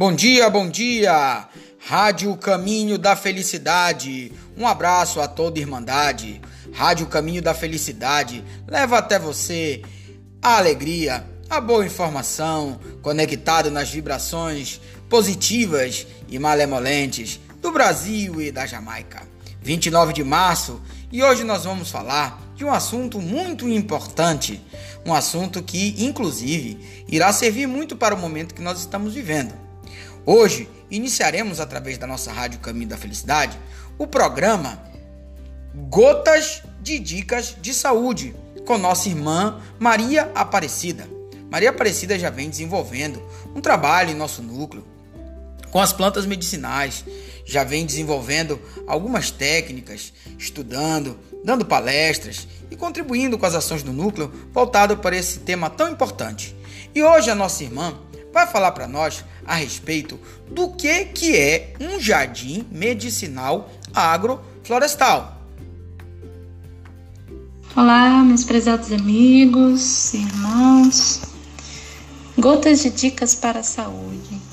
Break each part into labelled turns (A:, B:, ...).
A: Bom dia, bom dia! Rádio Caminho da Felicidade. Um abraço a toda Irmandade. Rádio Caminho da Felicidade leva até você a alegria, a boa informação, conectado nas vibrações positivas e malemolentes do Brasil e da Jamaica. 29 de março e hoje nós vamos falar de um assunto muito importante, um assunto que, inclusive, irá servir muito para o momento que nós estamos vivendo. Hoje, iniciaremos através da nossa Rádio Caminho da Felicidade o programa Gotas de Dicas de Saúde com nossa irmã Maria Aparecida. Maria Aparecida já vem desenvolvendo um trabalho em nosso núcleo com as plantas medicinais, já vem desenvolvendo algumas técnicas, estudando, dando palestras e contribuindo com as ações do núcleo voltado para esse tema tão importante. E hoje a nossa irmã vai falar para nós a respeito do que, que é um jardim medicinal agroflorestal.
B: Olá, meus prezados amigos, irmãos. Gotas de dicas para a saúde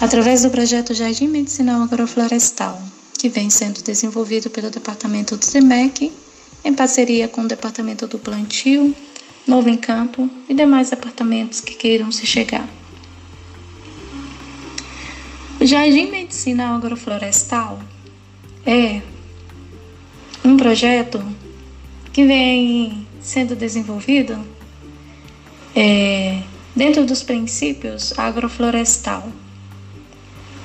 B: através do projeto Jardim Medicinal Agroflorestal, que vem sendo desenvolvido pelo Departamento do SEMEC, em parceria com o Departamento do Plantio, Novo Encanto e demais departamentos que queiram se chegar. O Jardim Medicinal Agroflorestal é um projeto que vem sendo desenvolvido é, dentro dos princípios agroflorestal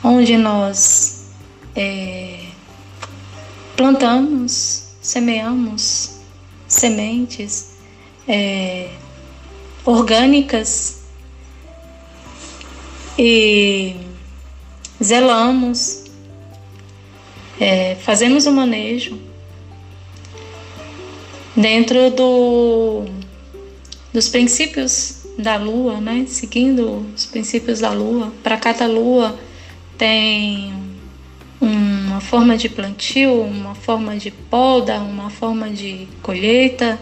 B: onde nós é, plantamos, semeamos sementes é, orgânicas e zelamos, é, fazemos o manejo dentro do, dos princípios da lua, né? seguindo os princípios da lua. Para cada lua tem uma forma de plantio, uma forma de poda, uma forma de colheita,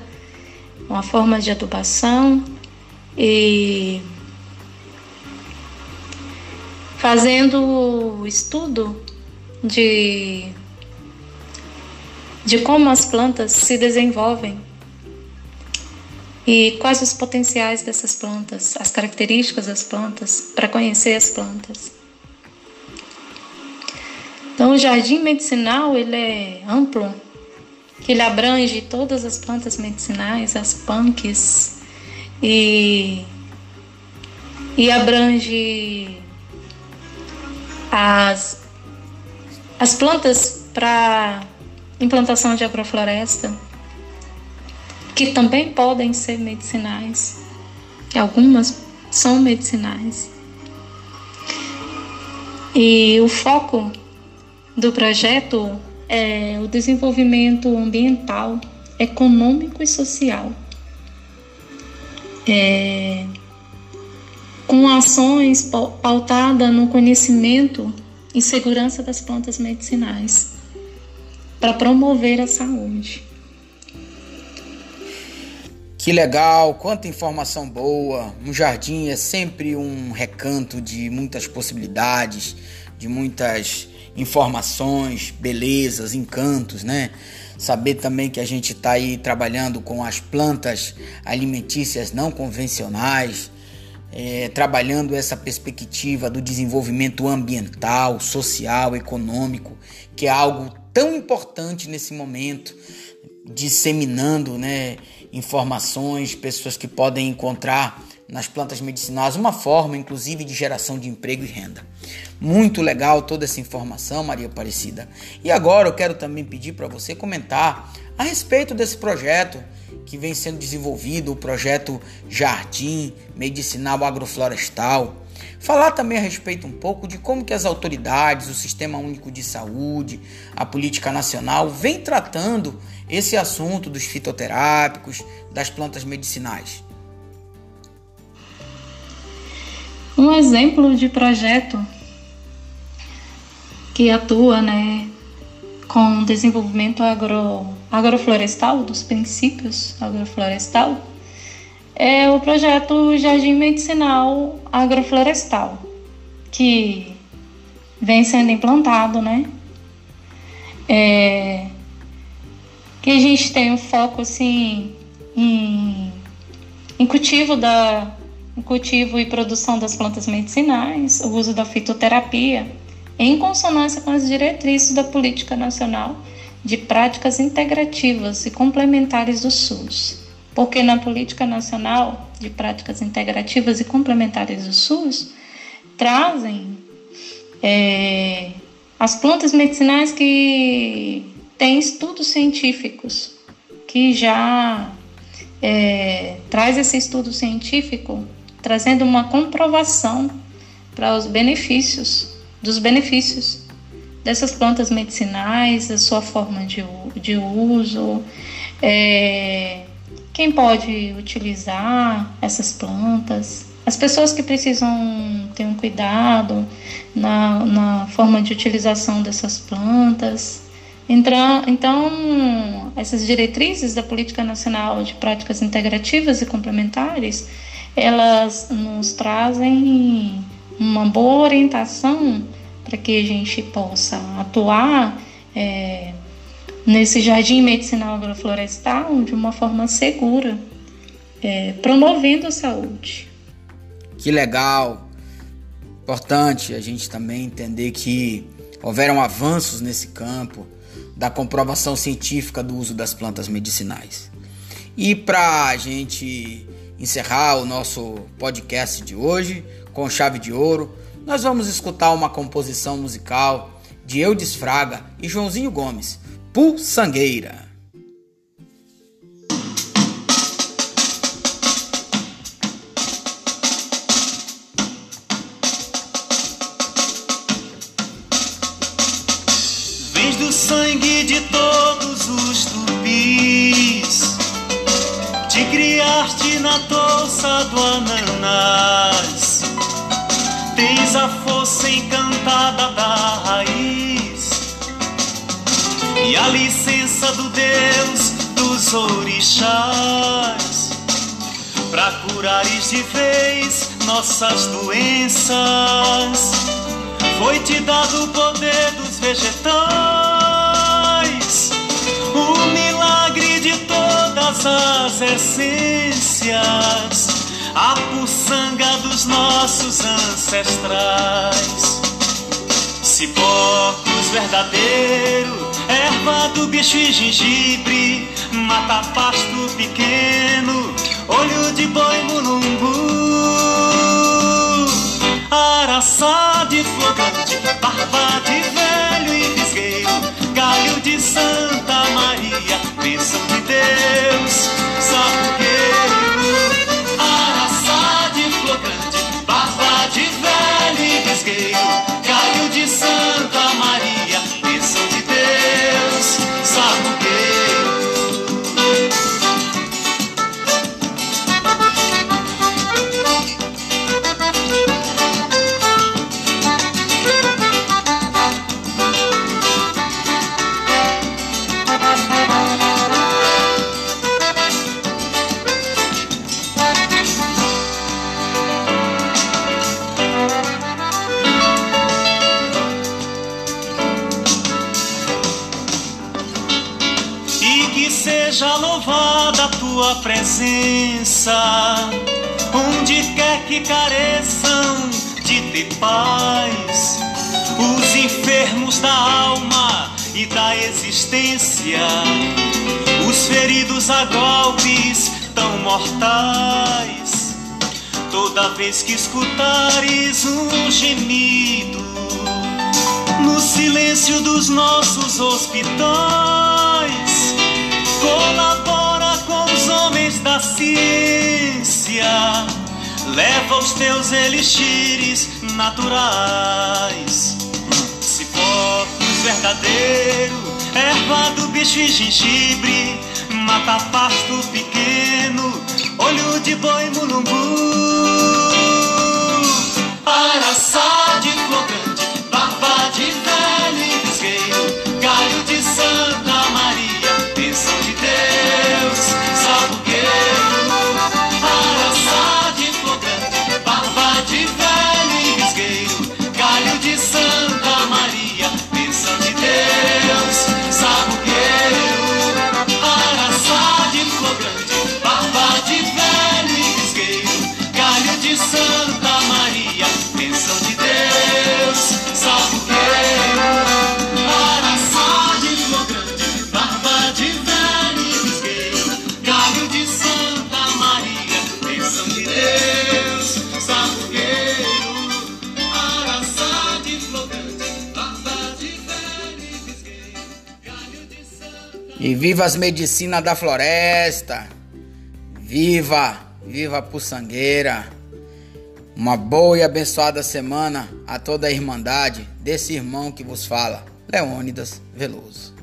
B: uma forma de adubação e fazendo estudo de, de como as plantas se desenvolvem e quais os potenciais dessas plantas, as características das plantas, para conhecer as plantas. Então, o jardim medicinal ele é amplo, que ele abrange todas as plantas medicinais, as punks, e, e abrange as, as plantas para implantação de agrofloresta, que também podem ser medicinais, algumas são medicinais. E o foco do projeto é o desenvolvimento ambiental, econômico e social. É, com ações pautadas no conhecimento e segurança das plantas medicinais, para promover a saúde.
A: Que legal, quanta informação boa! Um jardim é sempre um recanto de muitas possibilidades, de muitas informações, belezas, encantos, né? Saber também que a gente está aí trabalhando com as plantas alimentícias não convencionais, é, trabalhando essa perspectiva do desenvolvimento ambiental, social, econômico, que é algo tão importante nesse momento, disseminando né, informações, pessoas que podem encontrar nas plantas medicinais, uma forma inclusive de geração de emprego e renda. Muito legal toda essa informação, Maria Aparecida. E agora eu quero também pedir para você comentar a respeito desse projeto que vem sendo desenvolvido, o projeto Jardim Medicinal Agroflorestal. Falar também a respeito um pouco de como que as autoridades, o Sistema Único de Saúde, a política nacional vem tratando esse assunto dos fitoterápicos, das plantas medicinais.
B: Um exemplo de projeto que atua né, com desenvolvimento agro, agroflorestal, dos princípios agroflorestal, é o projeto Jardim Medicinal Agroflorestal, que vem sendo implantado, né? É, que a gente tem um foco assim em, em cultivo da em cultivo e produção das plantas medicinais, o uso da fitoterapia, em consonância com as diretrizes da Política Nacional de Práticas Integrativas e Complementares do SUS. Porque na Política Nacional de Práticas Integrativas e Complementares do SUS trazem é, as plantas medicinais que têm estudos científicos, que já é, traz esse estudo científico trazendo uma comprovação para os benefícios, dos benefícios dessas plantas medicinais, a sua forma de, de uso, é, quem pode utilizar essas plantas, as pessoas que precisam ter um cuidado na, na forma de utilização dessas plantas. Então, então, essas diretrizes da Política Nacional de Práticas Integrativas e Complementares, elas nos trazem uma boa orientação para que a gente possa atuar é, nesse jardim medicinal agroflorestal de uma forma segura, é, promovendo a saúde.
A: Que legal! Importante a gente também entender que houveram avanços nesse campo da comprovação científica do uso das plantas medicinais. E para a gente encerrar o nosso podcast de hoje com chave de ouro, nós vamos escutar uma composição musical de Eudes Fraga e Joãozinho Gomes, Pulsangueira.
C: sangue de todos os tupis. Te criaste na touça do ananás. Tens a força encantada da raiz. E a licença do Deus dos orixás. Pra curares de vez nossas doenças. Foi-te dado o poder dos vegetais o milagre de todas as essências, a puçanga dos nossos ancestrais. Cipocos verdadeiro, erva do bicho e gengibre, mata pasto pequeno, olho de boi mulungu. Araçá de flogante, barba de velho e visgueiro, galho de Santa Maria, bênção de Deus, sapugueiro. Seja louvada a tua presença, onde quer que careçam de ter paz, os enfermos da alma e da existência, os feridos a golpes tão mortais. Toda vez que escutares um gemido, no silêncio dos nossos hospitais. Colabora com os homens da ciência, leva os teus elixires naturais. Cipocos verdadeiro, erva do bicho e gengibre, mata pasto pequeno, olho de boi mulungu. Araçá
A: E viva as medicinas da floresta! Viva! Viva a Puçangueira! Uma boa e abençoada semana a toda a Irmandade desse irmão que vos fala, Leônidas Veloso.